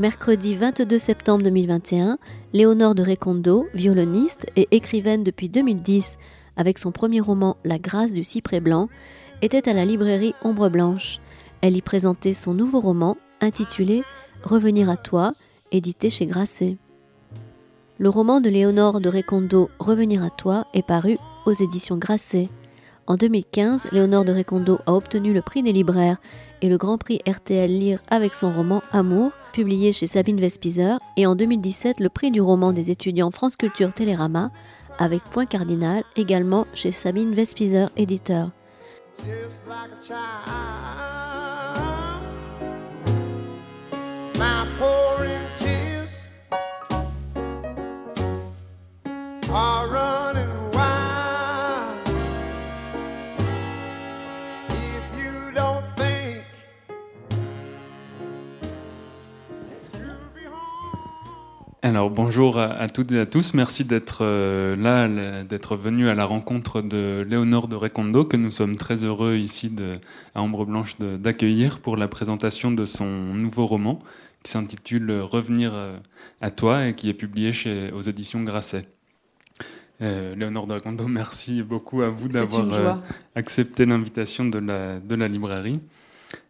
Mercredi 22 septembre 2021, Léonore de Recondo, violoniste et écrivaine depuis 2010 avec son premier roman La grâce du cyprès blanc, était à la librairie Ombre Blanche. Elle y présentait son nouveau roman intitulé Revenir à toi, édité chez Grasset. Le roman de Léonore de Recondo Revenir à toi est paru aux éditions Grasset. En 2015, Léonore de Recondo a obtenu le prix des libraires et le grand prix RTL Lire avec son roman Amour, publié chez Sabine Vespizer, et en 2017 le prix du roman des étudiants France Culture Télérama avec Point Cardinal, également chez Sabine Vespizer, éditeur. Alors bonjour à, toutes et à tous, merci d'être euh, là, d'être venu à la rencontre de Léonore de Recondo, que nous sommes très heureux ici à Ombre Blanche d'accueillir pour la présentation de son nouveau roman qui s'intitule Revenir euh, à toi et qui est publié chez, aux éditions Grasset. Euh, Léonore de Recondo, merci beaucoup à vous d'avoir accepté l'invitation de la, de la librairie.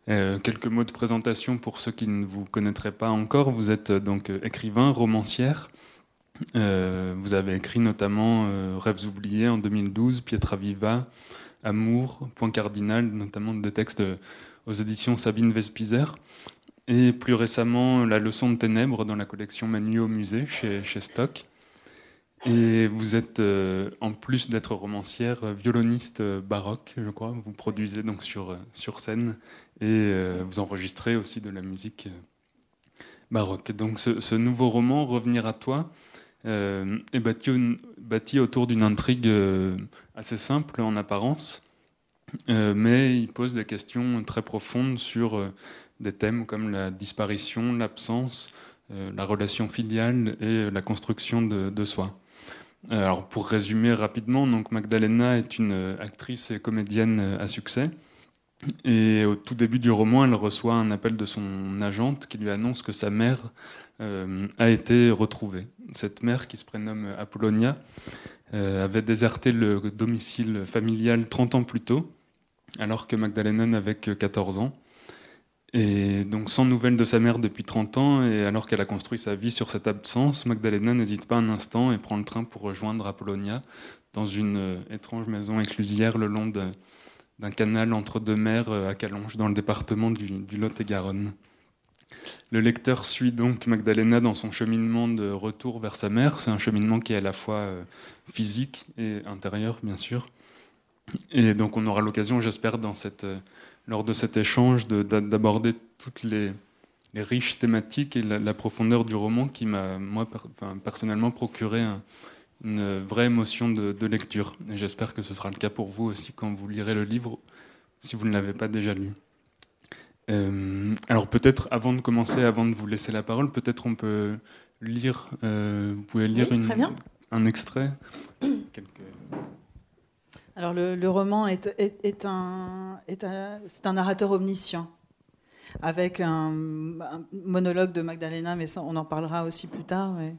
Euh, quelques mots de présentation pour ceux qui ne vous connaîtraient pas encore. Vous êtes euh, donc euh, écrivain, romancière. vous avez écrit notamment Rêves oubliés en 2012, Pietra Viva, Amour, Point cardinal, notamment des textes aux éditions Sabine Vespizer. Et plus récemment, La leçon de ténèbres dans la collection Manu au musée chez, Stock. Et vous êtes, en plus d'être romancière, violoniste baroque, je crois. Vous produisez donc sur, sur scène et euh, vous enregistrez aussi de la musique euh, baroque. Donc ce, nouveau roman, Revenir à toi, euh, est bâti, autour d'une intrigue assez simple en apparence, mais il pose des questions très profondes sur des thèmes comme la disparition, l'absence, la relation filiale et la construction de, de soi. Alors pour résumer rapidement, donc Magdalena est une actrice et comédienne à succès et au tout début du roman, elle reçoit un appel de son agente qui lui annonce que sa mère euh, a été retrouvée. Cette mère, qui se prénomme Apollonia, euh, avait déserté le domicile familial 30 ans plus tôt, alors que Magdalena n'avait que 14 ans. Et donc sans nouvelles de sa mère depuis 30 ans, et alors qu'elle a construit sa vie sur cette absence, Magdalena n'hésite pas un instant et prend le train pour rejoindre Apollonia dans une euh, étrange maison éclusière le long de d'un canal entre deux mers euh, à Calonge, dans le département du, Lot-et-Garonne. Le lecteur suit donc Magdalena dans son cheminement de retour vers sa mère. C'est un cheminement qui est à la fois euh, physique et intérieur, bien sûr. Et donc on aura l'occasion, j'espère, euh, lors de cet échange, d'aborder toutes les, riches thématiques et la, profondeur du roman qui m'a, moi, personnellement, procuré un, une vraie émotion de, lecture. Et j'espère que ce sera le cas pour vous aussi quand vous lirez le livre, si vous ne l'avez pas déjà lu. Euh, alors peut-être, avant de commencer, avant de vous laisser la parole, peut-être on peut lire, euh, vous pouvez lire une, un extrait Alors le, roman est, est, un, est un, c'est un narrateur omniscient avec un, monologue de Magdalena, mais ça, on en parlera aussi plus tard. Mais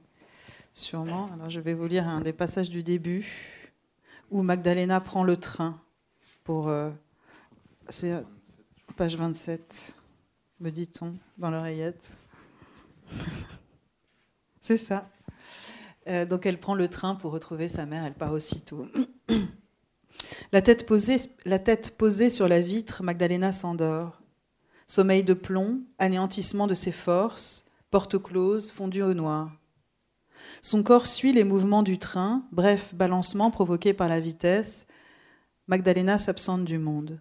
sûrement. Alors je vais vous lire un des passages du début où Magdalena prend le train pour. Euh, c'est page 27, me dit-on, dans l'oreillette. c'est ça. Euh, donc elle prend le train pour retrouver sa mère, elle part aussitôt. la, tête posée, la tête posée sur la vitre, Magdalena s'endort. Sommeil de plomb, anéantissement de ses forces, porte close, fondue au noir. Son corps suit les mouvements du train, bref balancement provoqué par la vitesse. Magdalena s'absente du monde.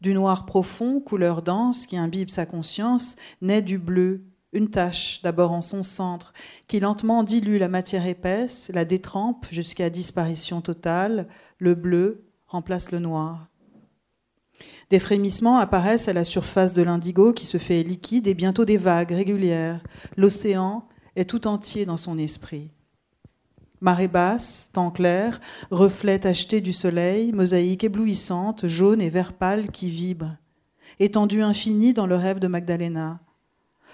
Du noir profond, couleur dense, qui imbibe sa conscience, naît du bleu, une tache d'abord en son centre, qui lentement dilue la matière épaisse, la détrempe jusqu'à disparition totale. Le bleu remplace le noir. Des frémissements apparaissent à la surface de l'indigo qui se fait liquide et bientôt des vagues régulières. L'océan est tout entier dans son esprit. Marée basse, temps clair, reflet tacheté du soleil, mosaïque éblouissante, jaune et vert pâle qui vibre. Étendue infinie dans le rêve de Magdalena.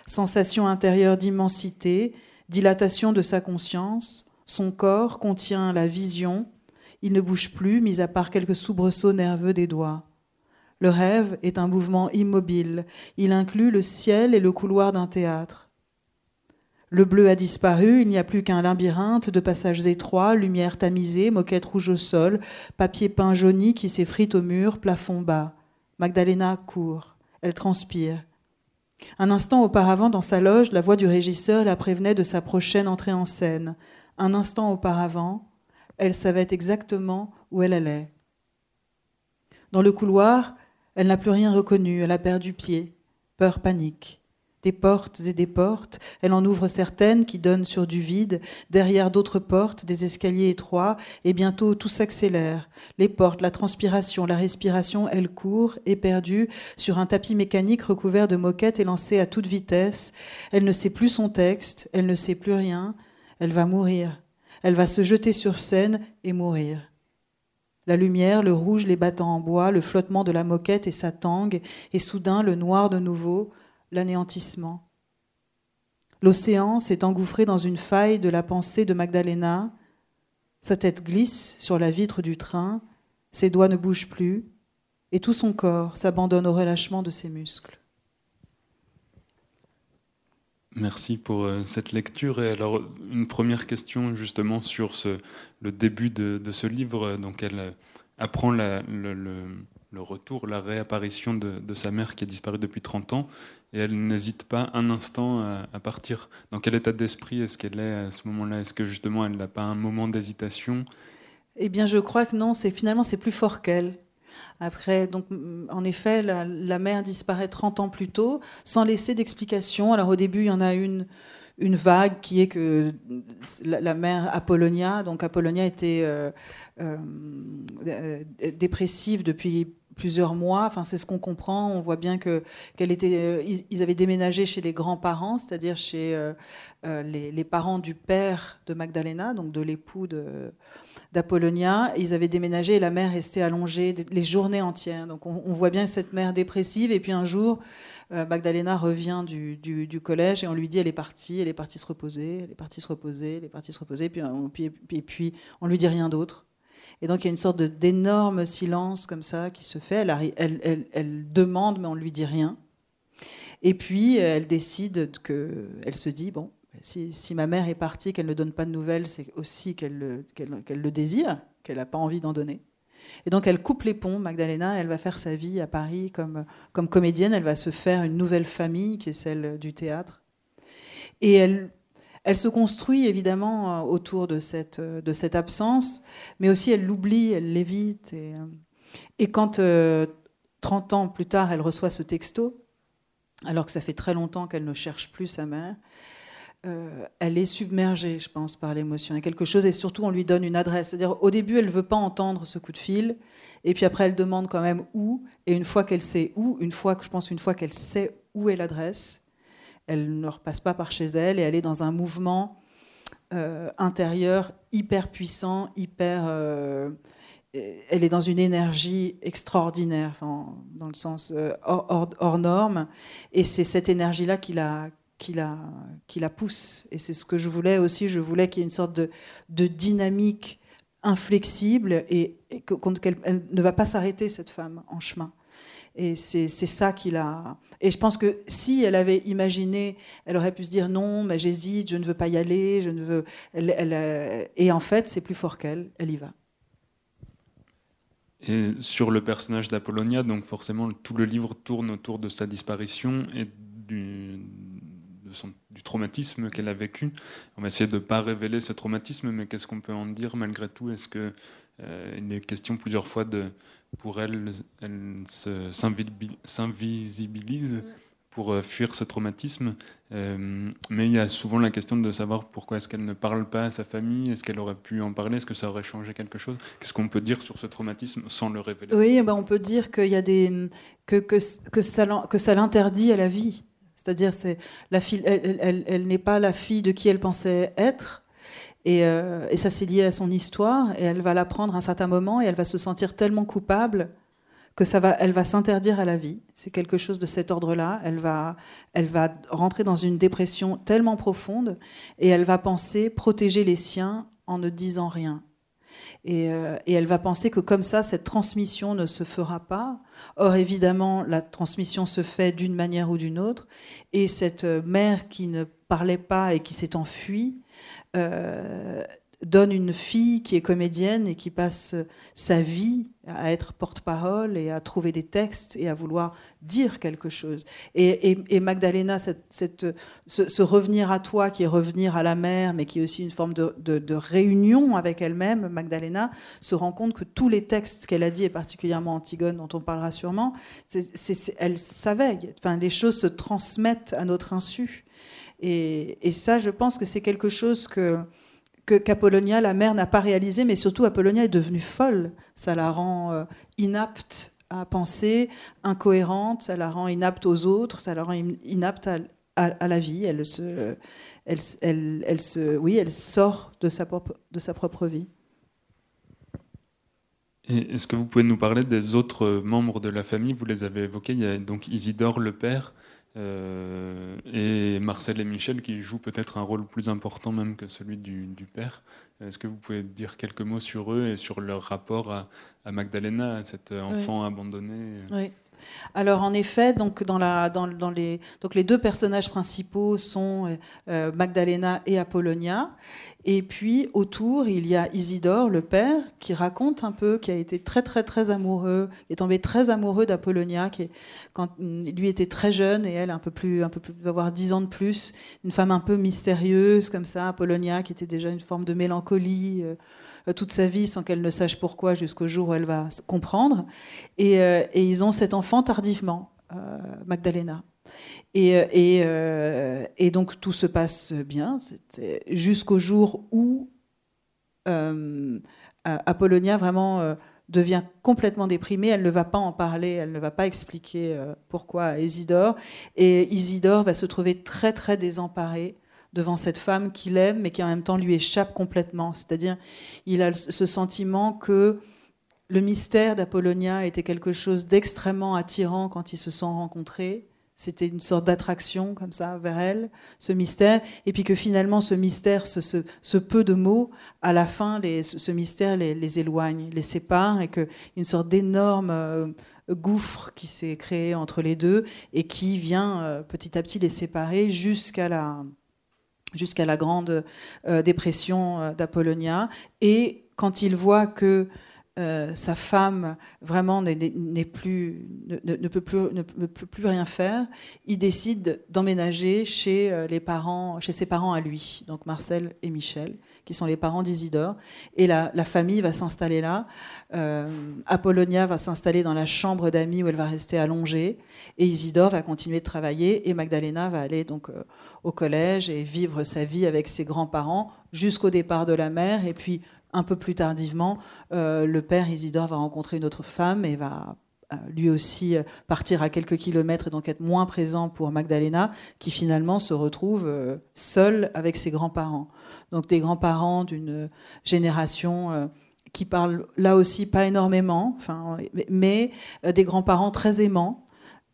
sensation intérieure d'immensité, dilatation de sa conscience, son corps contient la vision, il ne bouge plus, mis à part quelques soubresauts nerveux des doigts. Le rêve est un mouvement immobile, il inclut le ciel et le couloir d'un théâtre. Le bleu a disparu, il n'y a plus qu'un labyrinthe de passages étroits, lumière tamisée, moquette rouge au sol, papier peint jauni qui s'effrite au mur, plafond bas. Magdalena court, elle transpire. Un instant auparavant, dans sa loge, la voix du régisseur la prévenait de sa prochaine entrée en scène. Un instant auparavant, elle savait exactement où elle allait. Dans le couloir, elle n'a plus rien reconnu, elle a perdu pied. Peur, panique des portes et des portes. Elle en ouvre certaines qui donnent sur du vide, derrière d'autres portes, des escaliers étroits, et bientôt tout s'accélère. Les portes, la transpiration, la respiration, elle court, éperdue, sur un tapis mécanique recouvert de moquettes et lancée à toute vitesse. Elle ne sait plus son texte, elle ne sait plus rien. Elle va mourir. Elle va se jeter sur scène et mourir. La lumière, le rouge, les battants en bois, le flottement de la moquette et sa tangue, et soudain le noir de nouveau, l'anéantissement. L'océan s'est engouffré dans une faille de la pensée de Magdalena. Sa tête glisse sur la vitre du train, ses doigts ne bougent plus, et tout son corps s'abandonne au relâchement de ses muscles. Merci pour euh, cette lecture. Et alors, une première question justement sur ce, le début de, ce livre. Donc, elle euh, apprend le, le, retour, la réapparition de, de, sa mère qui a disparu depuis 30 ans et elle n'hésite pas un instant à, partir. Dans quel état d'esprit est-ce qu'elle est à ce moment-là? Est-ce que justement elle n'a pas un moment d'hésitation? Eh bien, je crois que non. C'est finalement c'est plus fort qu'elle. Après, donc, en effet, la, mère disparaît 30 ans plus tôt, sans laisser d'explication. Alors au début, il y en a une, une vague qui est que la, mère Apollonia, donc Apollonia était euh, euh, euh, dépressive depuis plusieurs mois. Enfin, c'est ce qu'on comprend. On voit bien que qu'elle était. Euh, ils, avaient déménagé chez les grands-parents, c'est-à-dire chez euh, euh, les, parents du père de Magdalena, donc de l'époux d'Apollonia. Ils avaient déménagé et la mère restait allongée les journées entières. Donc on, voit bien cette mère dépressive. Et puis un jour, Magdalena revient du, collège et on lui dit elle est partie, elle est partie se reposer, elle est partie se reposer, elle est partie se reposer. Puis, puis, puis, puis on lui dit rien d'autre. Et donc il y a une sorte d'énorme silence comme ça qui se fait. Elle, demande, mais on ne lui dit rien. Et puis elle décide que, elle se dit bon, si, ma mère est partie, qu'elle ne donne pas de nouvelles, c'est aussi qu'elle le désire, qu'elle n'a pas envie d'en donner. Et donc elle coupe les ponts, Magdalena, elle va faire sa vie à Paris comme, comme comédienne, elle va se faire une nouvelle famille qui est celle du théâtre. Et elle, elle se construit évidemment euh, autour de cette, euh, de cette absence, mais aussi elle l'oublie, elle l'évite. Et, euh, quand 30 ans plus tard, elle reçoit ce texto, alors que ça fait très longtemps qu'elle ne cherche plus sa mère, elle est submergée, je pense, par l'émotion. Il y a quelque chose, et surtout, on lui donne une adresse. C'est-à-dire, au début, elle ne veut pas entendre ce coup de fil, et puis après, elle demande quand même où, et une fois qu'elle sait où, une fois, je pense, une fois qu'elle sait où est l'adresse, elle ne repasse pas par chez elle et elle est dans un mouvement euh, intérieur hyper puissant, hyper. Euh, elle est dans une énergie extraordinaire, dans le sens euh, hors, norme, et c'est cette énergie-là qui la, qui, la, qui la pousse. Et c'est ce que je voulais aussi, je voulais qu'il y ait une sorte de, de dynamique inflexible et, qu'elle ne va pas s'arrêter, cette femme, en chemin. Et c'est ça qui l'a. Et je pense que si elle avait imaginé, elle aurait pu se dire non, mais j'hésite, je ne veux pas y aller, je ne veux. Euh, Et en fait, c'est plus fort qu'elle, elle y va. Et sur le personnage d'Apollonia, donc forcément tout le livre tourne autour de sa disparition et du, son, du traumatisme qu'elle a vécu. On va essayer de ne pas révéler ce traumatisme, mais qu'est-ce qu'on peut en dire malgré tout? Est-ce qu'il euh, est question plusieurs fois de, pour elle, elle s'invisibilise pour euh, fuir ce traumatisme. Euh, mais il y a souvent la question de savoir pourquoi est-ce qu'elle ne parle pas à sa famille, est-ce qu'elle aurait pu en parler, est-ce que ça aurait changé quelque chose? Qu'est-ce qu'on peut dire sur ce traumatisme sans le révéler? Oui, ben on peut dire qu'il y a des que, que, que ça, que ça l'interdit à la vie. C'est-à-dire, c'est la fille, elle, n'est pas la fille de qui elle pensait être. Euh, et, ça, c'est lié à son histoire. Et elle va l'apprendre à un certain moment et elle va se sentir tellement coupable que ça va, elle va s'interdire à la vie. C'est quelque chose de cet ordre-là. Elle va, elle va rentrer dans une dépression tellement profonde et elle va penser protéger les siens en ne disant rien. Et, euh, et, elle va penser que comme ça, cette transmission ne se fera pas. Or, évidemment, la transmission se fait d'une manière ou d'une autre. Et cette mère qui ne parlait pas et qui s'est enfuie, euh, donne une fille qui est comédienne et qui passe sa vie à être porte-parole et à trouver des textes et à vouloir dire quelque chose. Et, Magdalena, cette, ce, revenir à toi qui est revenir à la mère, mais qui est aussi une forme de, réunion avec elle-même, Magdalena se rend compte que tous les textes qu'elle a dit, et particulièrement Antigone, dont on parlera sûrement, elle savait. Enfin, les choses se transmettent à notre insu. Et, et ça, je pense que c'est quelque chose que qu'Apollonia, la mère, n'a pas réalisé, mais surtout Apollonia est devenue folle. Ça la rend euh, inapte à penser, incohérente, ça la rend inapte aux autres, ça la rend inapte à, la vie. Elle se, elle, elle, se, oui, elle sort de sa propre, de sa propre vie. Est-ce que vous pouvez nous parler des autres membres de la famille? Vous les avez évoqués. Il y a donc Isidore le père, euh, et Marcel et Michel qui jouent peut-être un rôle plus important même que celui du, père. Est-ce que vous pouvez dire quelques mots sur eux et sur leur rapport à, à Magdalena, cet enfant abandonné Oui. Alors en effet, donc dans, les, donc les deux personnages principaux sont euh, Magdalena et Apollonia. Et puis autour, il y a Isidore, le père, qui raconte un peu, qui a été très très très amoureux, est tombé très amoureux d'Apollonia, qui quand lui était très jeune et elle un peu plus, un peu plus, avoir dix ans de plus, une femme un peu mystérieuse comme ça, Apollonia, qui était déjà une forme de mélancolie. Euh, toute sa vie sans qu'elle ne sache pourquoi jusqu'au jour où elle va comprendre. Et, euh, ils ont cet enfant tardivement, euh, Magdalena. Et, et, donc tout se passe bien jusqu'au jour où Apollonia vraiment devient complètement déprimée. Elle ne va pas en parler, elle ne va pas expliquer pourquoi à Isidore. Et Isidore va se trouver très très désemparé devant cette femme qu'il aime, mais qui en même temps lui échappe complètement. C'est-à-dire, il a ce sentiment que le mystère d'Apollonia était quelque chose d'extrêmement attirant quand ils se sont rencontrés. C'était une sorte d'attraction comme ça vers elle, ce mystère, et puis que finalement ce mystère, ce, peu de mots, à la fin, ce mystère les, éloigne, les sépare, et qu'une sorte d'énorme euh, gouffre qui s'est créé entre les deux et qui vient euh, petit à petit les séparer jusqu'à la, jusqu'à la grande euh, dépression euh, d'Apollonia. Et quand il voit que euh, sa femme vraiment plus, ne, peut plus, ne peut plus rien faire, il décide d'emménager chez chez ses parents à lui, donc Marcel et Michel qui sont les parents d'Isidore. Et la, famille va s'installer là. Euh, Apollonia va s'installer dans la chambre d'amis où elle va rester allongée. Et Isidore va continuer de travailler. Et Magdalena va aller donc euh, au collège et vivre sa vie avec ses grands-parents jusqu'au départ de la mère. Et puis, un peu plus tardivement, euh, le père Isidore va rencontrer une autre femme et va lui aussi partir à quelques kilomètres et donc être moins présent pour Magdalena, qui finalement se retrouve seule avec ses grands-parents donc des grands-parents d'une génération euh, qui parlent là aussi pas énormément, mais euh, des grands-parents très aimants.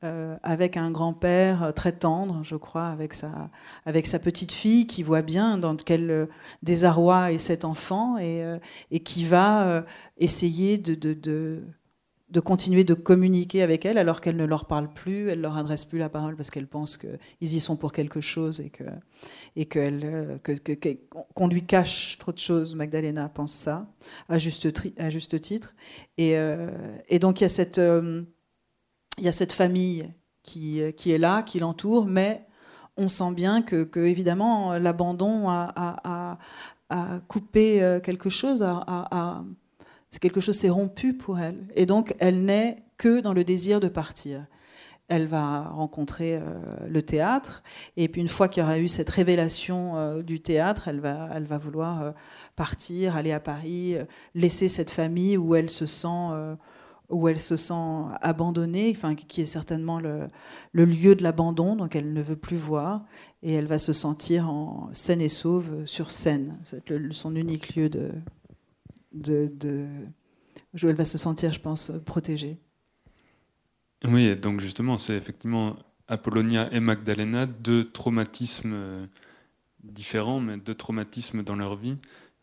Euh, avec un grand-père très tendre, je crois, avec sa, avec sa petite fille qui voit bien dans quel désarroi est cet enfant et, et qui va essayer de continuer de communiquer avec elle alors qu'elle ne leur parle plus, elle leur adresse plus la parole parce qu'elle pense qu'ils y sont pour quelque chose et que et euh, qu'on lui cache trop de choses. Magdalena pense ça à juste, titre. Et, euh, et, donc il y a cette euh, y a cette famille qui, qui est là, qui l'entoure, mais on sent bien que, que évidemment l'abandon a, a, a, coupé quelque chose, a, c'est quelque chose s'est rompu pour elle. Et donc, elle n'est que dans le désir de partir. Elle va rencontrer euh, le théâtre, et puis une fois qu'il y aura eu cette révélation euh, du théâtre, elle va, elle va vouloir euh, partir, aller à Paris, laisser cette famille où elle se sent, où elle se sent abandonnée, enfin, qui est certainement le, lieu de l'abandon, donc elle ne veut plus voir, et elle va se sentir en saine et sauve sur scène. C'est son unique lieu de, de, elle va se sentir, je pense, protégée. Oui, donc justement, c'est effectivement Apollonia et Magdalena, deux traumatismes euh, différents, mais deux traumatismes dans leur vie,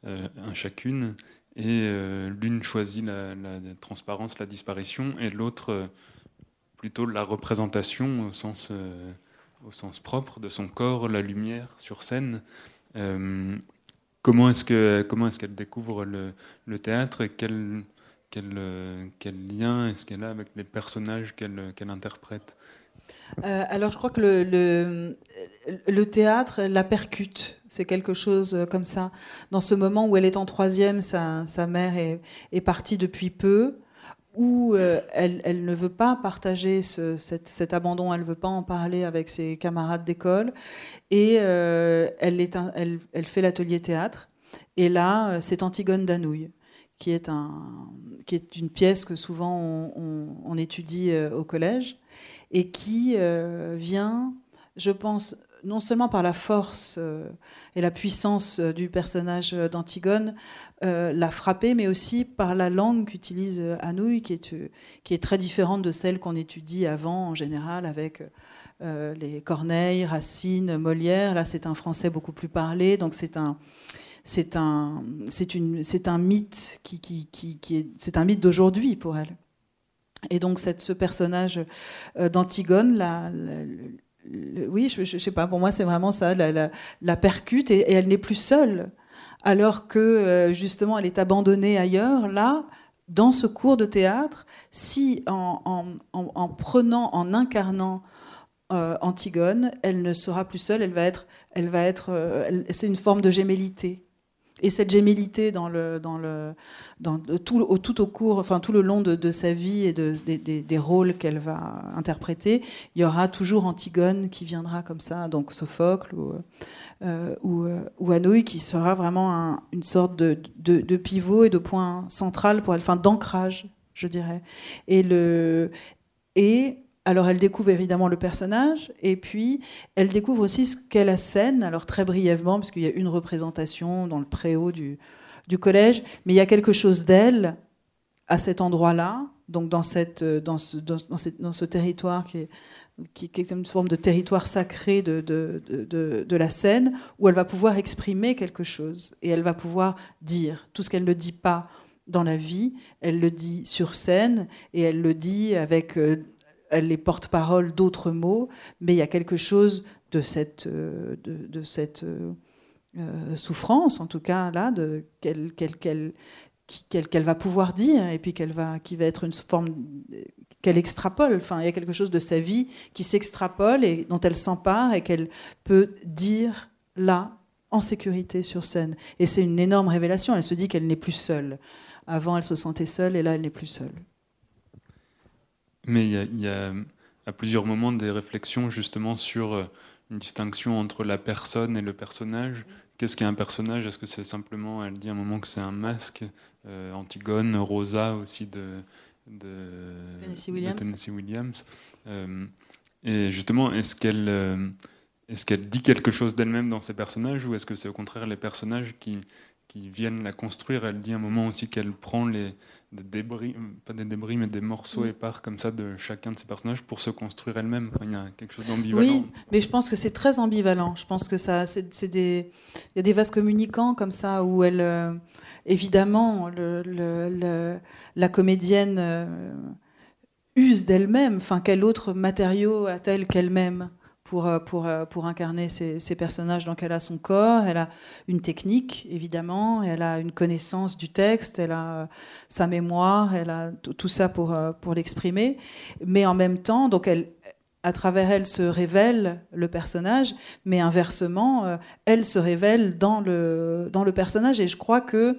euh, un chacune, et euh, l'une choisit la, transparence, la disparition, et l'autre plutôt la représentation au sens propre de son corps, la lumière sur scène. Comment est-ce qu'elle découvre le, le, théâtre et quel, quel, quel lien est-ce qu'elle a avec les personnages qu'elle interprète? Euh, alors, je crois que le, le, théâtre la percute. C'est quelque chose comme ça. Dans ce moment où elle est en troisième, sa, sa mère est, est, partie depuis peu, où euh, elle, ne veut pas partager ce, cet, abandon, elle ne veut pas en parler avec ses camarades d'école, et euh, elle, fait l'atelier théâtre. Et là, c'est Antigone d'Anouilh, qui est, une pièce que souvent on, étudie au collège et qui euh, vient, je pense, non seulement par la force euh, et la puissance euh, du personnage d'Antigone, la frapper, mais aussi par la langue qu'utilise Anouilh, qui est, très différente de celle qu'on étudie avant en général avec les Corneille, Racine, Molière. Là, c'est un français beaucoup plus parlé, donc c'est un mythe d'aujourd'hui pour elle. Et donc ce personnage euh, d'Antigone, oui, je, ne sais pas, pour moi c'est vraiment ça, la, percute et, elle n'est plus seule, alors que euh, justement elle est abandonnée ailleurs. Là, dans ce cours de théâtre, si en, en, en, prenant, en incarnant euh, Antigone, elle ne sera plus seule, elle va être, elle va être, c'est une forme de gémellité. Et cette gémellité dans le, tout, au, cours, enfin tout le long de, sa vie et de, des rôles qu'elle va interpréter, il y aura toujours Antigone qui viendra comme ça, donc Sophocle ou, euh, euh, qui sera vraiment une sorte de, pivot et de point central pour elle, enfin d'ancrage, je dirais. Et, le, et alors elle découvre évidemment le personnage, et puis elle découvre aussi ce qu'est la scène, alors très brièvement, parce qu'il y a une représentation dans le préau du, collège, mais il y a quelque chose d'elle à cet endroit-là, donc dans, cette, dans, ce, dans, dans, ce territoire qui est, qui, est une forme de territoire sacré de, de, de, de, la scène, où elle va pouvoir exprimer quelque chose, et elle va pouvoir dire. Tout ce qu'elle ne dit pas dans la vie, elle le dit sur scène, et elle le dit avec... Euh, elle les porte-parole d'autres mots, mais il y a quelque chose de cette, euh, de, cette euh, euh, souffrance, en tout cas là, de qu'elle qu'elle va pouvoir dire, et puis qu'elle va, qui va être une forme qu'elle extrapole. Enfin, il y a quelque chose de sa vie qui s'extrapole et dont elle s'empare et qu'elle peut dire là, en sécurité sur scène. Et c'est une énorme révélation. Elle se dit qu'elle n'est plus seule. Avant, elle se sentait seule, et là, elle n'est plus seule. Mais il y, a, à plusieurs moments des réflexions justement sur euh, une distinction entre la personne et le personnage. Qu'est-ce qu'est un personnage? Est-ce que c'est simplement, elle dit à un moment que c'est un masque euh, Antigone, Rosa aussi de, de Tennessee Williams. Euh, et justement, est-ce qu'elle est-ce qu'elle dit quelque chose d'elle-même dans ses personnages ou est-ce que c'est au contraire les personnages qui, qui viennent la construire? Elle dit à un moment aussi qu'elle prend les, des débris, pas des débris, mais des morceaux mm. épars comme ça de chacun de ces personnages pour se construire elle-même. il y a quelque chose d'ambivalent. Oui, mais je pense que c'est très ambivalent. Je pense que ça, c'est des, il y a des vases communicants comme ça où elle, euh, évidemment, le, le, la comédienne euh, use d'elle-même. Enfin, quel autre matériau a-t-elle qu'elle-même? Pour, euh, pour, euh, pour incarner ces, personnages. Donc elle a son corps, elle a une technique, évidemment, elle a une connaissance du texte, elle a euh, sa mémoire, elle a tout ça pour, pour l'exprimer. Mais en même temps, donc elle, à travers elle se révèle le personnage, mais inversement, elle se révèle dans le, dans le personnage. Et je crois que...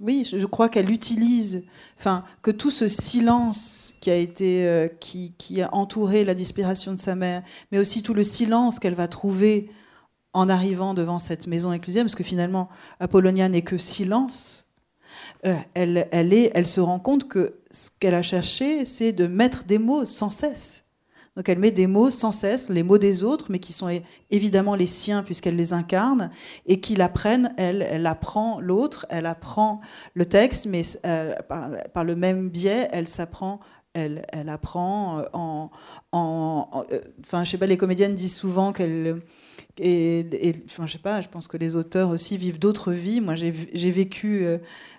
oui, je crois qu'elle utilise, enfin, que tout ce silence qui a été, euh, qui, a entouré la disparition de sa mère, mais aussi tout le silence qu'elle va trouver en arrivant devant cette maison ecclésiale, parce que finalement, Apollonia n'est que silence. Euh, elle, elle, est, elle se rend compte que ce qu'elle a cherché, c'est de mettre des mots sans cesse. Donc elle met des mots sans cesse, les mots des autres, mais qui sont évidemment les siens puisqu'elle les incarne, et qui l'apprennent, elle, elle apprend l'autre, elle apprend le texte, mais euh, par, le même biais, elle s'apprend elle, elle, apprend en, en, euh, enfin, je sais pas, les comédiennes disent souvent qu'elle et, enfin, je sais pas, je pense que les auteurs aussi vivent d'autres vies. Moi, j'ai vécu euh,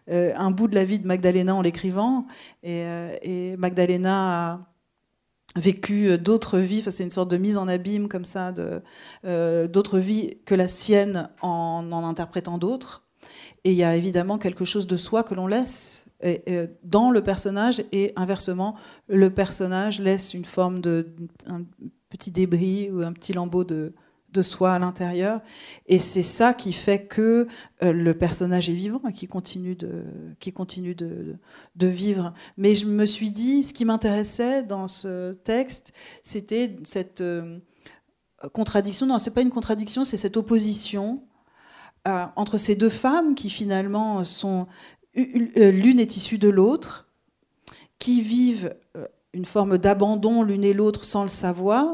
euh, un bout de la vie de Magdalena en l'écrivant, et, euh, et, Magdalena vécu d'autres vies. Enfin, c'est une sorte de mise en abîme comme ça, d'autres vies que la sienne en en interprétant d'autres. Et il y a évidemment quelque chose de soi que l'on laisse dans le personnage et inversement, le personnage laisse une forme de un petit débris ou un petit lambeau de, de soi à l'intérieur. Et c'est ça qui fait que euh, le personnage est vivant et qui continue, de, qui continue de, vivre. Mais je me suis dit, ce qui m'intéressait dans ce texte, c'était cette euh, contradiction. Non, c'est pas une contradiction, c'est cette opposition euh, entre ces deux femmes qui finalement sont. L'une est issue de l'autre, qui vivent une forme d'abandon l'une et l'autre sans le savoir.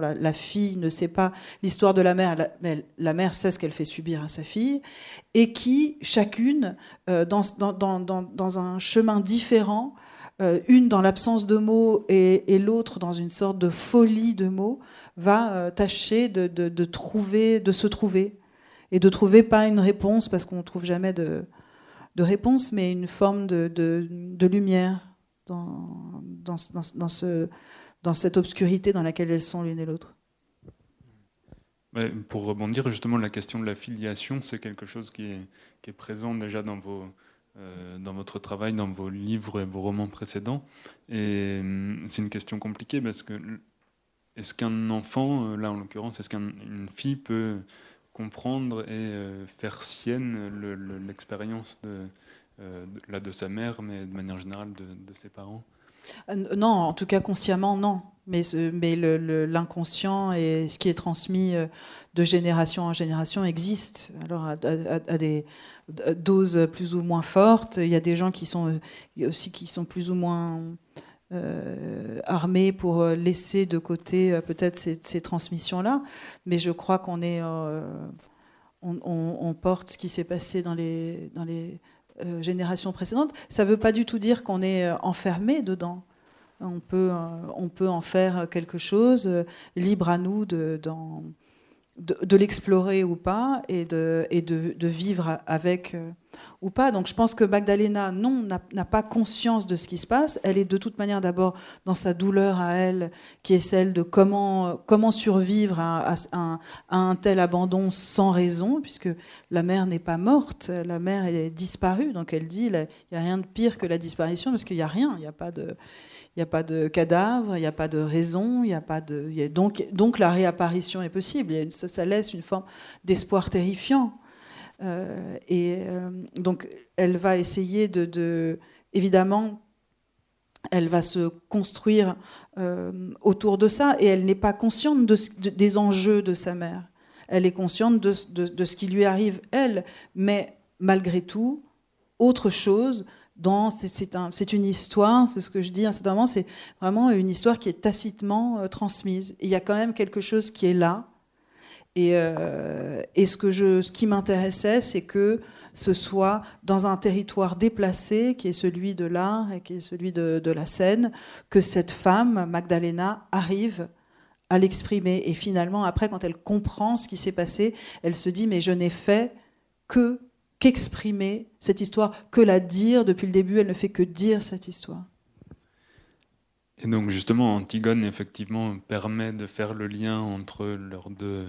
La, fille ne sait pas l'histoire de la mère, mais la mère sait ce qu'elle fait subir à sa fille, et qui, chacune, euh, dans, un chemin différent, euh, une dans l'absence de mots et, l'autre dans une sorte de folie de mots, va euh, tâcher de, trouver, de se trouver, et de trouver pas une réponse, parce qu'on ne trouve jamais de, de réponse, mais une forme de, de lumière dans, dans, dans, ce, dans cette obscurité dans laquelle elles sont l'une et l'autre. Pour rebondir, justement, la question de la filiation, c'est quelque chose qui est, présent déjà euh, dans votre travail, dans vos livres et vos romans précédents. Et hum, c'est une question compliquée parce que est-ce qu'un enfant, euh, là en l'occurrence, est-ce qu'une fille peut comprendre et euh, faire sienne l'expérience de, là, de sa mère, mais de manière générale de, ses parents euh, non, en tout cas consciemment, non. Mais, mais l'inconscient et ce qui est transmis euh, de génération en génération existe. Alors à, des doses plus ou moins fortes. Il y a des gens qui sont aussi qui sont plus ou moins euh, armés pour laisser de côté peut-être ces, transmissions-là. Mais je crois qu'on est on, porte ce qui s'est passé dans les dans les euh, génération précédente, ça ne veut pas du tout dire qu'on est euh, enfermé dedans. On peut, euh, on peut en faire quelque chose, libre à nous de, de, l'explorer ou pas et de, et de, vivre avec ou pas. Donc je pense que Magdalena, non, n'a pas conscience de ce qui se passe. Elle est de toute manière d'abord dans sa douleur à elle, qui est celle de comment, comment survivre à, un tel abandon sans raison, puisque la mère n'est pas morte, la mère est disparue. Donc elle dit, il n'y a rien de pire que la disparition, parce qu'il n'y a rien, il n'y a pas de... A pas de cadavre, il n'y a pas de raison, il a pas de. donc, donc la réapparition est possible. Ça laisse une forme d'espoir terrifiant. Euh, et euh, donc, elle va essayer de, évidemment, elle va se construire euh, autour de ça, et elle n'est pas consciente des enjeux de sa mère. Elle est consciente de, ce qui lui arrive, elle, mais malgré tout, autre chose. C'est une histoire, c'est ce que je dis moment, c'est vraiment une histoire qui est tacitement transmise. il y a quand même quelque chose qui est là, et, euh, et ce, que je, ce qui m'intéressait, c'est que ce soit dans un territoire déplacé, qui est celui de l'art et qui est celui de, de, la scène, que cette femme, Magdalena, arrive à l'exprimer. Et finalement, après, quand elle comprend ce qui s'est passé, elle se dit, mais je n'ai fait que qu'exprimer cette histoire, que la dire depuis le début, elle ne fait que dire cette histoire. Et donc justement, Antigone, effectivement, permet de faire le lien entre leurs deux,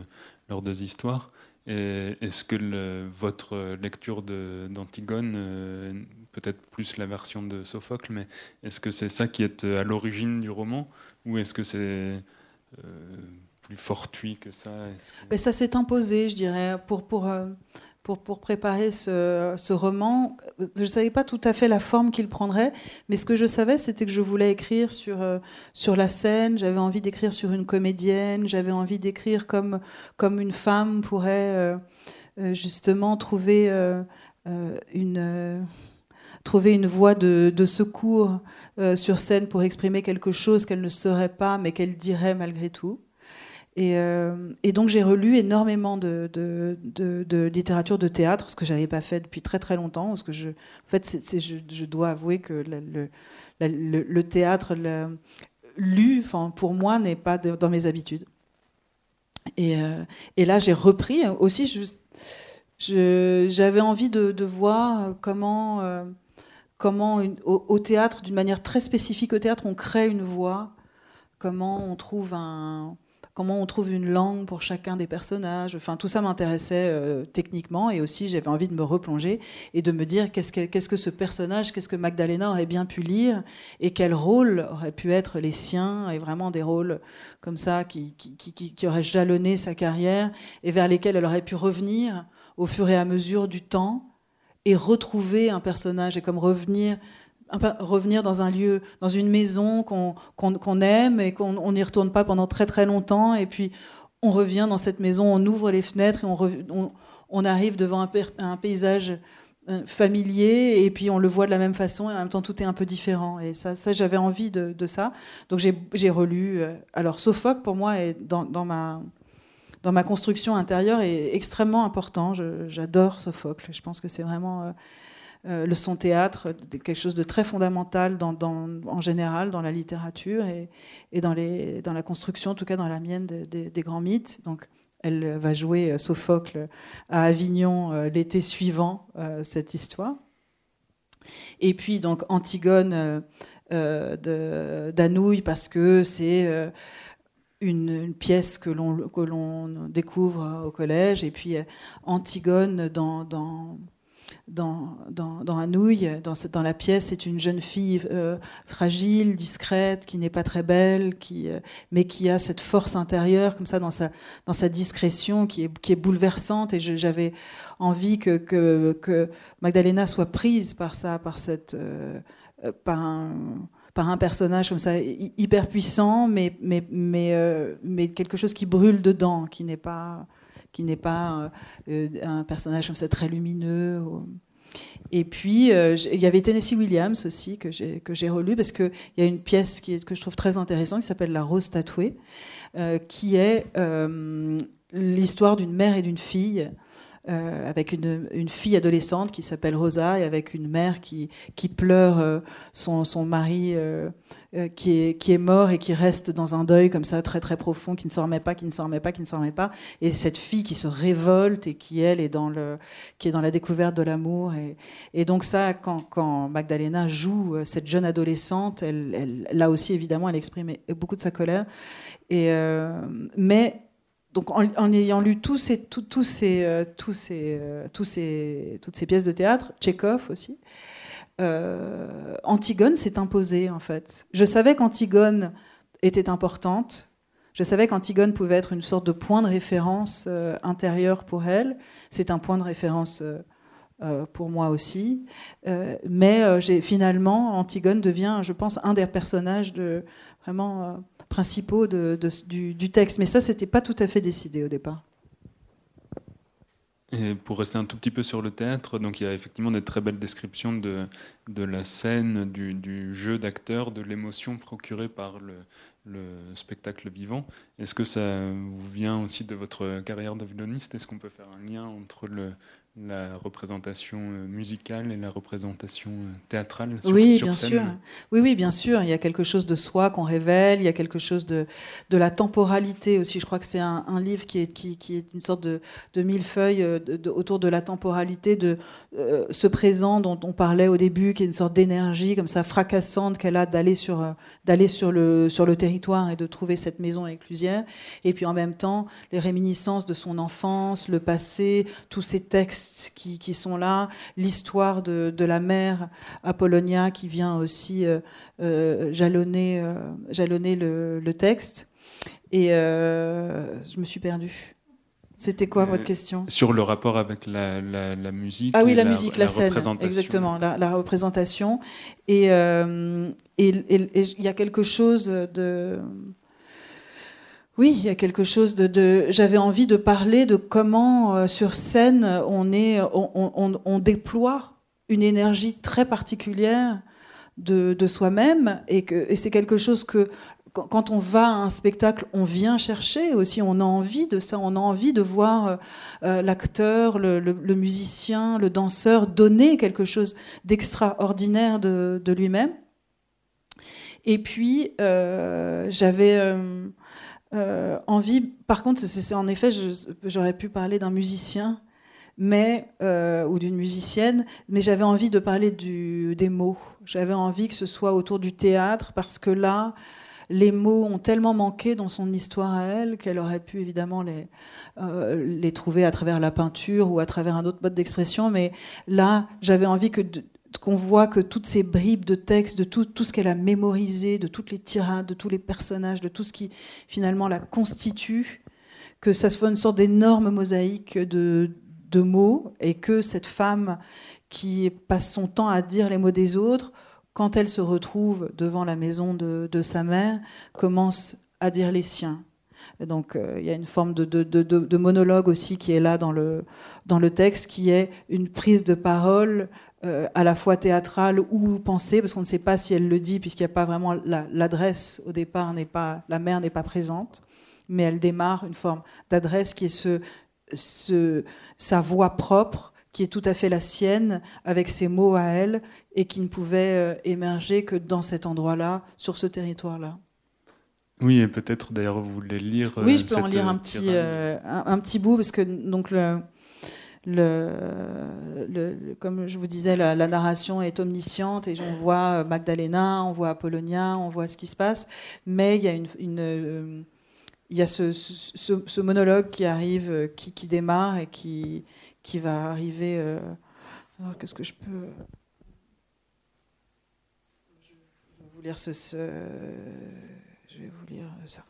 leurs deux histoires. Est-ce que votre lecture d'Antigone, euh, peut-être plus la version de Sophocle, mais est-ce que c'est ça qui est à l'origine du roman Ou est-ce que c'est euh, plus fortuit que ça? Mais Ça s'est imposé, je dirais, pour, pour, euh, pour, préparer ce, roman. Je ne savais pas tout à fait la forme qu'il prendrait, mais ce que je savais, c'était que je voulais écrire sur, euh, sur la scène, j'avais envie d'écrire sur une comédienne, j'avais envie d'écrire comme, comme une femme pourrait euh, euh, justement trouver une trouver une voie de, secours euh, sur scène pour exprimer quelque chose qu'elle ne saurait pas, mais qu'elle dirait malgré tout. Et, euh, donc j'ai relu énormément de, littérature de théâtre, ce que j'avais pas fait depuis très très longtemps. En fait, je, dois avouer que le, théâtre lu, enfin, pour moi, n'est pas dans mes habitudes. Et, et là, j'ai repris aussi. juste j'avais envie de, voir comment, euh, comment au, théâtre, d'une manière très spécifique au théâtre, on crée une voix, comment on trouve un, comment on trouve une langue pour chacun des personnages. Enfin, tout ça m'intéressait euh, techniquement et aussi j'avais envie de me replonger et de me dire qu'est-ce que, ce personnage, qu'est-ce que Magdalena aurait bien pu lire et quel rôle aurait pu être les siens et vraiment des rôles comme ça qui, qui, qui, qui auraient jalonné sa carrière et vers lesquels elle aurait pu revenir au fur et à mesure du temps et retrouver un personnage et comme revenir revenir dans un lieu, dans une maison qu'on aime et qu'on n'y retourne pas pendant très très longtemps et puis on revient dans cette maison, on ouvre les fenêtres et on, on, arrive devant un, paysage euh, familier et puis on le voit de la même façon et en même temps tout est un peu différent et ça, ça j'avais envie de, ça donc j'ai relu euh, alors Sophocle pour moi est dans, dans ma dans ma construction intérieure est extrêmement important. J'adore Sophocle. Je pense que c'est vraiment euh, euh, le son théâtre, quelque chose de très fondamental en général dans la littérature et, dans, la construction, en tout cas dans la mienne, des grands mythes. Donc, elle va jouer euh, Sophocle à Avignon l'été suivant cette histoire. Et puis donc Antigone d'Anouilh parce que c'est une, pièce que l'on découvre au collège, et puis euh, Antigone dans, dans, dans, dans Anouilh, dans, dans, la pièce, c'est une jeune fille euh, fragile, discrète, qui n'est pas très belle, qui, euh, mais qui a cette force intérieure, comme ça, dans sa, dans sa discrétion, qui est, qui est bouleversante. Et j'avais envie que, que, que, Magdalena soit prise par ça, par cette. par un, par un personnage comme ça hyper puissant, mais, mais, mais, euh, mais quelque chose qui brûle dedans, qui n'est pas, qui n'est pas euh, un personnage comme ça très lumineux. Et puis, euh, il y avait Tennessee Williams aussi, que j'ai, que j'ai relu, parce qu'il y a une pièce qui est, que je trouve très intéressante, qui s'appelle La Rose tatouée, qui est l'histoire d'une mère et d'une fille euh, avec une, fille adolescente qui s'appelle Rosa et avec une mère qui, qui pleure euh, son, son, mari euh, qui, est, qui est mort et qui reste dans un deuil comme ça très très profond, qui ne s'en remet pas, qui ne s'en remet pas, qui ne s'en remet pas. Et cette fille qui se révolte et qui, elle, est dans, le, qui est dans la découverte de l'amour. Et, et, donc ça, quand, quand, Magdalena joue cette jeune adolescente, elle, elle, là aussi, évidemment, elle exprime beaucoup de sa colère. Et, mais donc en, ayant lu tous ces, tous ces, euh, tous ces, euh, tous ces, toutes ces pièces de théâtre, Tchekhov aussi, euh, Antigone s'est imposée en fait. Je savais qu'Antigone était importante. Je savais qu'Antigone pouvait être une sorte de point de référence intérieur pour elle. C'est un point de référence pour moi aussi. mais finalement, Antigone devient, je pense, un des personnages de vraiment principaux de, du, texte. Mais ça, c'était pas tout à fait décidé au départ. Et pour rester un tout petit peu sur le théâtre, donc il y a effectivement des très belles descriptions de, la scène, du, du jeu d'acteur, de l'émotion procurée par le, le spectacle vivant. Est-ce que ça vous vient aussi de votre carrière de violoniste? Est-ce qu'on peut faire un lien entre le, la représentation euh, musicale et la représentation euh, théâtrale sur, oui, bien sûr. Oui, oui, bien sûr. Il y a quelque chose de soi qu'on révèle. Il y a quelque chose de, de la temporalité aussi. Je crois que c'est un, livre qui est, qui, qui, est une sorte de, de millefeuille euh, de, autour de la temporalité, de ce présent dont on parlait au début, qui est une sorte d'énergie comme ça fracassante qu'elle a d'aller sur, d'aller sur, le, sur le territoire et de trouver cette maison éclusière. Et puis en même temps, les réminiscences de son enfance, le passé, tous ces textes qui, sont là, l'histoire de, la mère Apollonia qui vient aussi euh, euh, jalonner, euh, jalonner le, texte. Et je me suis perdue. C'était quoi votre question? Sur le rapport avec la, musique. Ah oui, la, musique, la, scène, exactement, la, représentation. Et il y a quelque chose de oui, il y a quelque chose de. J'avais envie de parler de comment euh, sur scène on est, on, déploie une énergie très particulière de, soi-même et, et c'est quelque chose que quand on va à un spectacle, on vient chercher aussi, on a envie de ça, on a envie de voir euh, euh, l'acteur, le, musicien, le danseur donner quelque chose d'extraordinaire de, lui-même. Et puis, euh, j'avais envie, par contre, c'est en effet, j'aurais pu parler d'un musicien mais, ou d'une musicienne, mais j'avais envie de parler des mots. J'avais envie que ce soit autour du théâtre, parce que là, les mots ont tellement manqué dans son histoire à elle qu'elle aurait pu évidemment les, euh, les trouver à travers la peinture ou à travers un autre mode d'expression. Mais là, j'avais envie que qu'on voit que toutes ces bribes de texte, de tout, tout ce qu'elle a mémorisé, de toutes les tirades, de tous les personnages, de tout ce qui finalement la constitue, que ça soit une sorte d'énorme mosaïque de, de mots et que cette femme qui passe son temps à dire les mots des autres quand elle se retrouve devant la maison de, sa mère, commence à dire les siens. donc euh, il y a une forme de, monologue aussi qui est là dans le, dans le texte, qui est une prise de parole euh, à la fois théâtrale ou pensée, parce qu'on ne sait pas si elle le dit, puisqu'il n'y a pas vraiment l'adresse au départ, n'est pas, la mère n'est pas présente, mais elle démarre une forme d'adresse qui est ce, ce, sa voix propre qui est tout à fait la sienne, avec ses mots à elle, et qui ne pouvait euh, émerger que dans cet endroit-là, sur ce territoire-là. Oui, et peut-être d'ailleurs vous voulez lire. Oui, je peux en lire un petit, euh, un, petit bout, parce que donc le, comme je vous disais, la, narration est omnisciente et on voit euh, Magdalena, on voit Apollonia, on voit ce qui se passe, mais il y a a ce, monologue qui arrive, qui, qui, démarre et qui, va arriver. Euh, qu'est-ce que je peux. Vous lire. Je vais vous lire ça.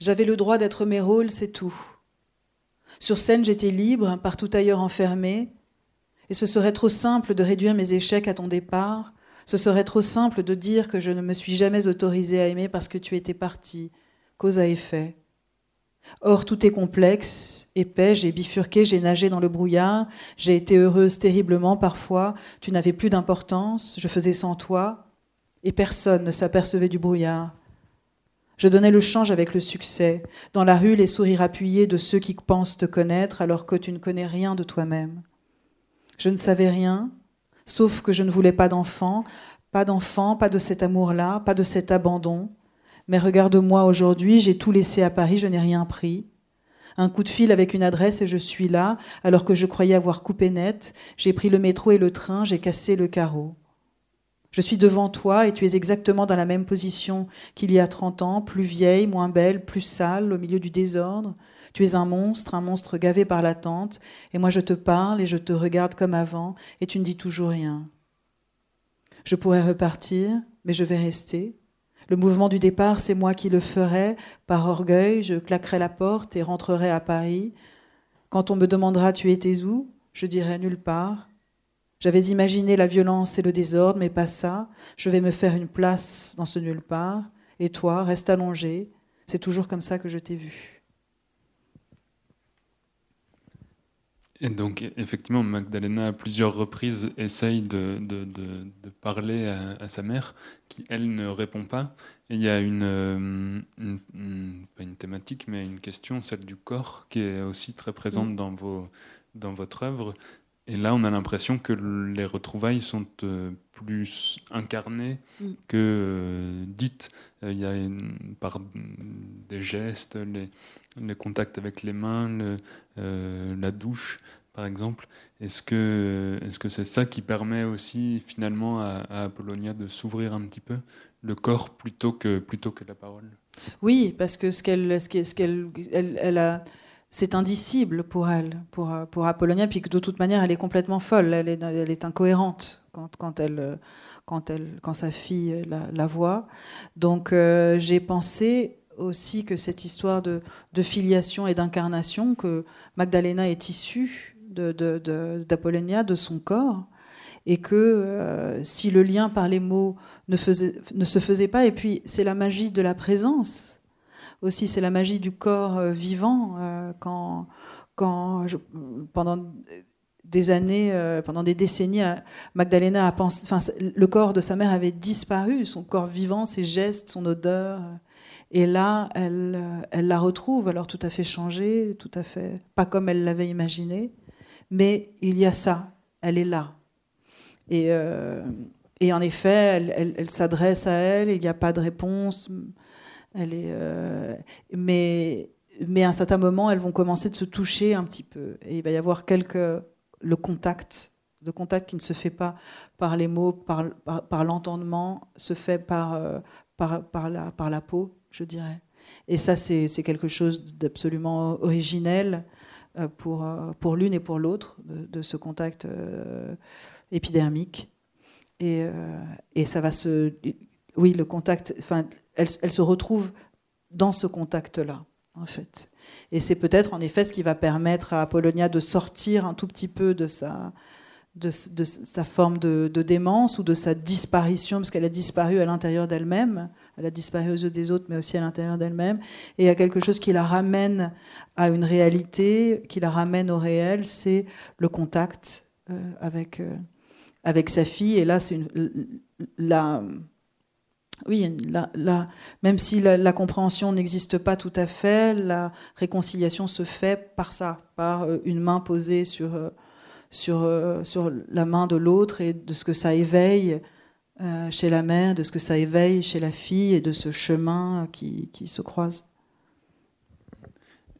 J'avais le droit d'être mes rôles, c'est tout. Sur scène, j'étais libre, partout ailleurs enfermé. Et ce serait trop simple de réduire mes échecs à ton départ. Ce serait trop simple de dire que je ne me suis jamais autorisée à aimer parce que tu étais parti. Cause à effet. Or, tout est complexe, épais, j'ai bifurqué, j'ai nagé dans le brouillard, j'ai été heureuse terriblement parfois, tu n'avais plus d'importance, je faisais sans toi, et personne ne s'apercevait du brouillard. Je donnais le change avec le succès, dans la rue les sourires appuyés de ceux qui pensent te connaître alors que tu ne connais rien de toi-même. Je ne savais rien, sauf que je ne voulais pas d'enfant, pas d'enfant, pas de cet amour-là, pas de cet abandon, mais regarde-moi aujourd'hui, j'ai tout laissé à Paris, je n'ai rien pris. Un coup de fil avec une adresse et je suis là, alors que je croyais avoir coupé net. J'ai pris le métro et le train, j'ai cassé le carreau. Je suis devant toi et tu es exactement dans la même position qu'il y a trente ans, plus vieille, moins belle, plus sale, au milieu du désordre. Tu es un monstre, un monstre gavé par l'attente, et moi je te parle et je te regarde comme avant, et tu ne dis toujours rien. Je pourrais repartir, mais je vais rester. Le mouvement du départ, c'est moi qui le ferai. Par orgueil, je claquerai la porte et rentrerai à Paris. Quand on me demandera Tu étais où? Je dirai nulle part. J'avais imaginé la violence et le désordre, mais pas ça. Je vais me faire une place dans ce nulle part. Et toi, reste allongé. C'est toujours comme ça que je t'ai vu. Et donc, effectivement, Magdalena, à plusieurs reprises, essaye de, de, de, parler à, sa mère, qui, elle, ne répond pas. Et il y a une, euh, une, pas une thématique, mais une question, celle du corps, qui est aussi très présente mm. dans, vos, dans votre œuvre. Et là, on a l'impression que les retrouvailles sont euh, plus incarnées mm. que euh, dites. Il y a par des gestes, les, les contacts avec les mains, le, euh, la douche, par exemple. Est-ce que est-ce que c'est ça qui permet aussi finalement à, Apollonia de s'ouvrir un petit peu le corps plutôt que plutôt que la parole? Oui, parce que ce qu'elle ce qu'elle elle, elle a c'est indicible pour elle, pour, pour Apollonia, puis que de toute manière, elle est complètement folle, elle est, elle est incohérente quand, quand, elle, quand, elle, quand sa fille la, voit. Donc euh, j'ai pensé aussi que cette histoire de, filiation et d'incarnation, que Magdalena est issue d'Apollonia, de, de, son corps, et que euh, si le lien par les mots ne, faisait, ne se faisait pas, et puis c'est la magie de la présence, aussi c'est la magie du corps euh, vivant, euh, quand, quand pendant des années, euh, pendant des décennies, Magdalena a pensé, enfin, le corps de sa mère avait disparu, son corps vivant, ses gestes, son odeur. Et là, elle, elle la retrouve, alors tout à fait changée, tout à fait pas comme elle l'avait imaginé, mais il y a ça, elle est là. Et, et en effet, elle, elle, s'adresse à elle, il n'y a pas de réponse. Elle est, euh, mais, mais à un certain moment, elles vont commencer de se toucher un petit peu. Et il va y avoir quelques le contact, le contact qui ne se fait pas par les mots, par, par, l'entendement, se fait par, euh, par, par, la, par la peau, je dirais. Et ça, c'est quelque chose d'absolument originel euh, pour, pour l'une et pour l'autre, de, ce contact épidermique. Et, et, ça va se. Oui, le contact. Enfin, elle, se retrouve dans ce contact-là en fait. Et c'est peut-être en effet ce qui va permettre à Apollonia de sortir un tout petit peu de sa, de, sa forme de, démence ou de sa disparition, parce qu'elle a disparu à l'intérieur d'elle-même, elle a disparu aux yeux des autres, mais aussi à l'intérieur d'elle-même, et il y a quelque chose qui la ramène à une réalité, qui la ramène au réel, c'est le contact euh, avec, euh, avec sa fille, et là c'est la oui, même si la, compréhension n'existe pas tout à fait, la réconciliation se fait par ça, par euh, une main posée sur, euh, euh, sur la main de l'autre et de ce que ça éveille chez la mère, de ce que ça éveille chez la fille et de ce chemin qui, qui se croise.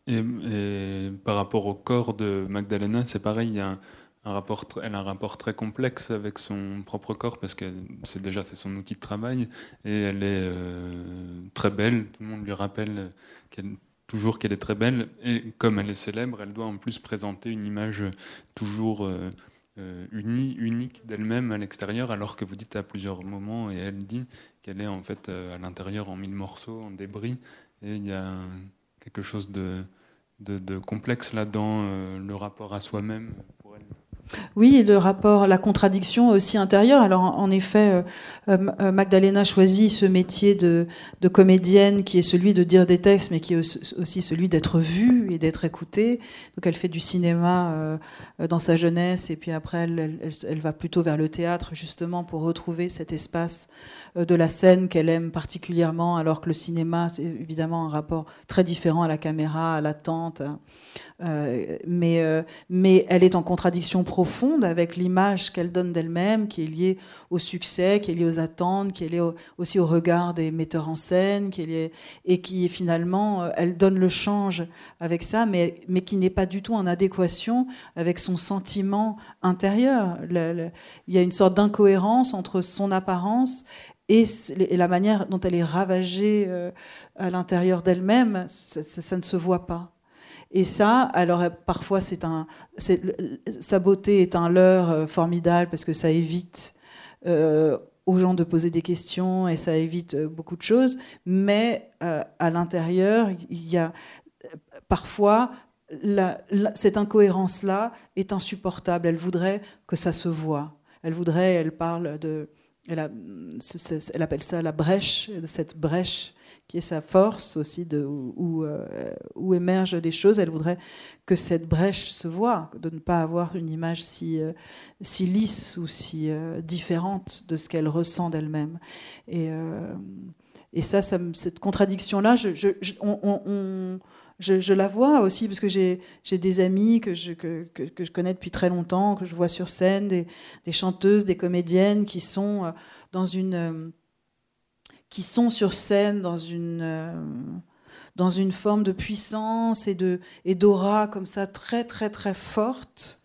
Et, par rapport au corps de Magdalena, c'est pareil, elle a un rapport très complexe avec son propre corps parce que c'est déjà c'est son outil de travail et elle est euh, très belle. Tout le monde lui rappelle toujours qu'elle est très belle et comme elle est célèbre, elle doit en plus présenter une image toujours euh, euh, unie, unique d'elle-même à l'extérieur, alors que vous dites à plusieurs moments et elle dit qu'elle est en fait à l'intérieur en mille morceaux, en débris et il y a quelque chose de, de, complexe là dans le rapport à soi-même. Oui, le rapport, la contradiction aussi intérieure. Alors, en effet, euh, euh, euh, Magdalena choisit ce métier de, comédienne qui est celui de dire des textes, mais qui est aussi celui d'être vue et d'être écoutée. Donc, elle fait du cinéma dans sa jeunesse, et puis après, elle, va plutôt vers le théâtre, justement, pour retrouver cet espace de la scène qu'elle aime particulièrement, alors que le cinéma, c'est évidemment un rapport très différent à la caméra, à l'attente. mais, mais elle est en contradiction profonde avec l'image qu'elle donne d'elle-même, qui est liée au succès, qui est liée aux attentes, qui est liée aussi au regard des metteurs en scène, qui est et qui finalement, euh, elle donne le change avec ça, mais, mais qui n'est pas du tout en adéquation avec son sentiment intérieur. il y a une sorte d'incohérence entre son apparence et, la manière dont elle est ravagée euh, à l'intérieur d'elle-même, ça, ne se voit pas. Et ça, alors parfois, c'est un, sa beauté est un leurre euh, formidable parce que ça évite euh, aux gens de poser des questions et ça évite euh, beaucoup de choses. Mais à l'intérieur, il y a parfois cette incohérence-là est insupportable. Elle voudrait que ça se voit. Elle voudrait, elle parle de, elle, elle appelle ça la brèche, cette brèche qui est sa force aussi, euh, où, émergent des choses. Elle voudrait que cette brèche se voit, de ne pas avoir une image si, euh, si lisse ou si euh, différente de ce qu'elle ressent d'elle-même. Et, et ça, cette contradiction-là, je, la vois aussi parce que j'ai des amis que je, que, que, je connais depuis très longtemps, que je vois sur scène, des, des chanteuses, des comédiennes qui sont dans une qui sont sur scène dans une, euh, dans une forme de puissance et de et d'aura comme ça très très très forte,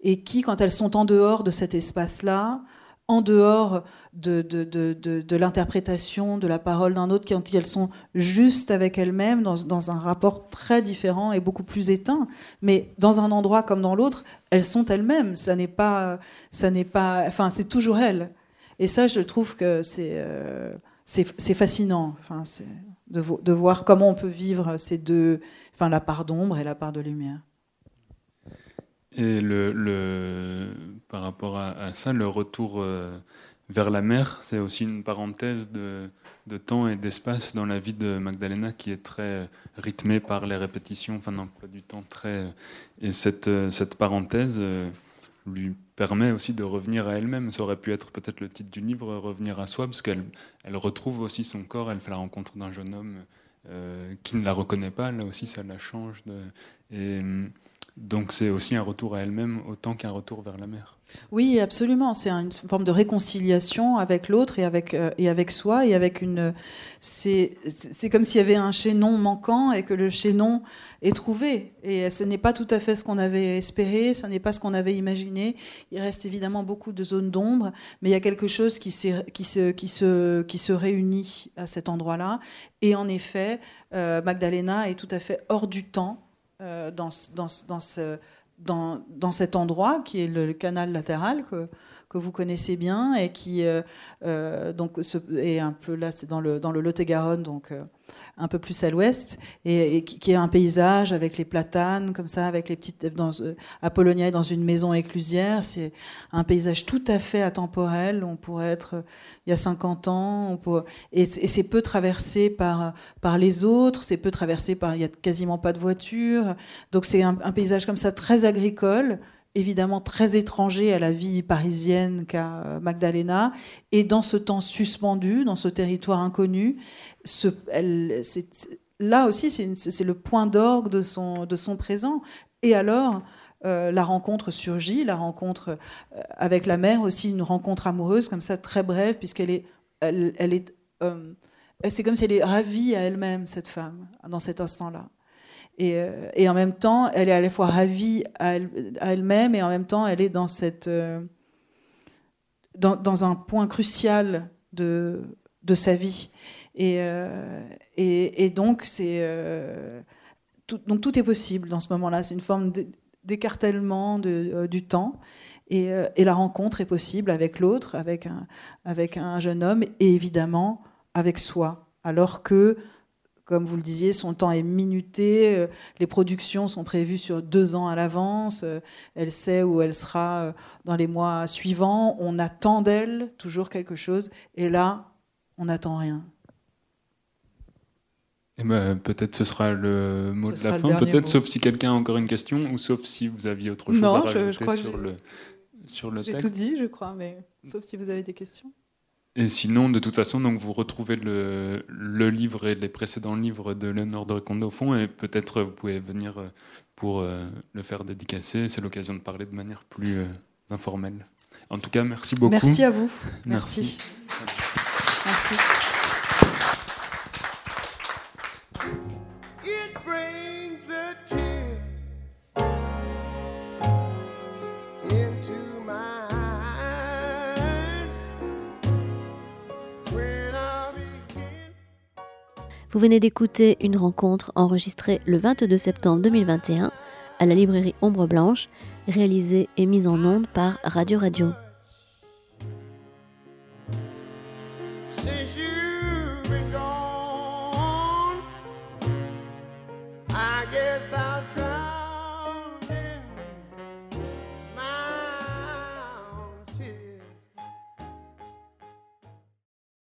et qui, quand elles sont en dehors de cet espace-là, en dehors de, de, de, de l'interprétation de la parole d'un autre, quand elles sont juste avec elles-mêmes, dans, dans, un rapport très différent et beaucoup plus éteint, mais dans un endroit comme dans l'autre, elles sont elles-mêmes. Ça n'est pas, pas, enfin, c'est toujours elles. Et ça, je trouve que c'est euh, c'est fascinant enfin, de, voir comment on peut vivre ces deux, enfin, la part d'ombre et la part de lumière. Et le, le par rapport à, ça, le retour euh, vers la mer, c'est aussi une parenthèse de, de temps et d'espace dans la vie de Magdalena qui est très rythmée par les répétitions, enfin emploi du temps très. Et cette, cette parenthèse lui permet aussi de revenir à elle-même. Ça aurait pu être peut-être le titre du livre, Revenir à soi, parce qu'elle elle retrouve aussi son corps, elle fait la rencontre d'un jeune homme euh, qui ne la reconnaît pas, là aussi ça la change. Donc c'est aussi un retour à elle-même autant qu'un retour vers la mer. Oui, absolument. C'est une forme de réconciliation avec l'autre et avec euh, et avec soi et avec une. C'est comme s'il y avait un chaînon manquant et que le chaînon est trouvé. Et ce n'est pas tout à fait ce qu'on avait espéré, ce n'est pas ce qu'on avait imaginé. Il reste évidemment beaucoup de zones d'ombre, mais il y a quelque chose qui, qui, se, qui, se, qui se réunit à cet endroit-là. Et en effet, euh, Magdalena est tout à fait hors du temps euh, dans, dans, dans, ce, dans, dans, cet endroit qui est le, canal latéral que, que vous connaissez bien et qui euh, euh donc est un peu là, c'est dans le, dans le Lot-et-Garonne, un peu plus à l'ouest, et, qui, est un paysage avec les platanes, comme ça, avec les petites. Dans, euh, à Polonia, dans une maison éclusière, c'est un paysage tout à fait atemporel. On pourrait être euh, il y a 50 ans, et, c'est peu traversé par, par les autres, c'est peu traversé par. Il n'y a quasiment pas de voitures. Donc c'est un paysage comme ça, très agricole évidemment très étranger à la vie parisienne qu'a Magdalena. Et dans ce temps suspendu, dans ce territoire inconnu, là aussi, c'est le point d'orgue de son, de son présent. Et alors, euh, la rencontre surgit, la rencontre euh, avec la mère aussi, une rencontre amoureuse comme ça, très brève, puisqu'elle est, elle, est, euh, c'est comme si elle est ravie à elle-même, cette femme, dans cet instant-là. Euh, et, en même temps, elle est à la fois ravie à, elle, même et en même temps, elle est dans, cette, euh, dans, un point crucial de, de sa vie. Et, euh, et, donc, c'est, tout, donc, tout est possible dans ce moment-là. C'est une forme d'écartèlement du temps. Et, et, la rencontre est possible avec l'autre, avec un, avec un jeune homme, et évidemment avec soi. Alors que comme vous le disiez, son temps est minuté, euh, les productions sont prévues sur deux ans à l'avance, euh, elle sait où elle sera euh, dans les mois suivants, on attend d'elle toujours quelque chose, et là, on n'attend rien. Eh ben, peut-être ce sera le mot de la fin, peut-être sauf si quelqu'un a encore une question, ou sauf si vous aviez autre chose à rajouter sur, le, sur le texte. J'ai tout dit, je crois, mais sauf si vous avez des questions. Et sinon, de toute façon, donc vous retrouvez le, le livre et les précédents livres de Léonore de Recondo au fond, et peut-être vous pouvez venir euh, pour euh, le faire dédicacer. C'est l'occasion de parler de manière plus euh, informelle. En tout cas, merci beaucoup. Merci à vous. merci. merci. Vous venez d'écouter une rencontre enregistrée le 22 septembre 2021 à la librairie Ombre Blanche, réalisée et mise en onde par Radio Radio.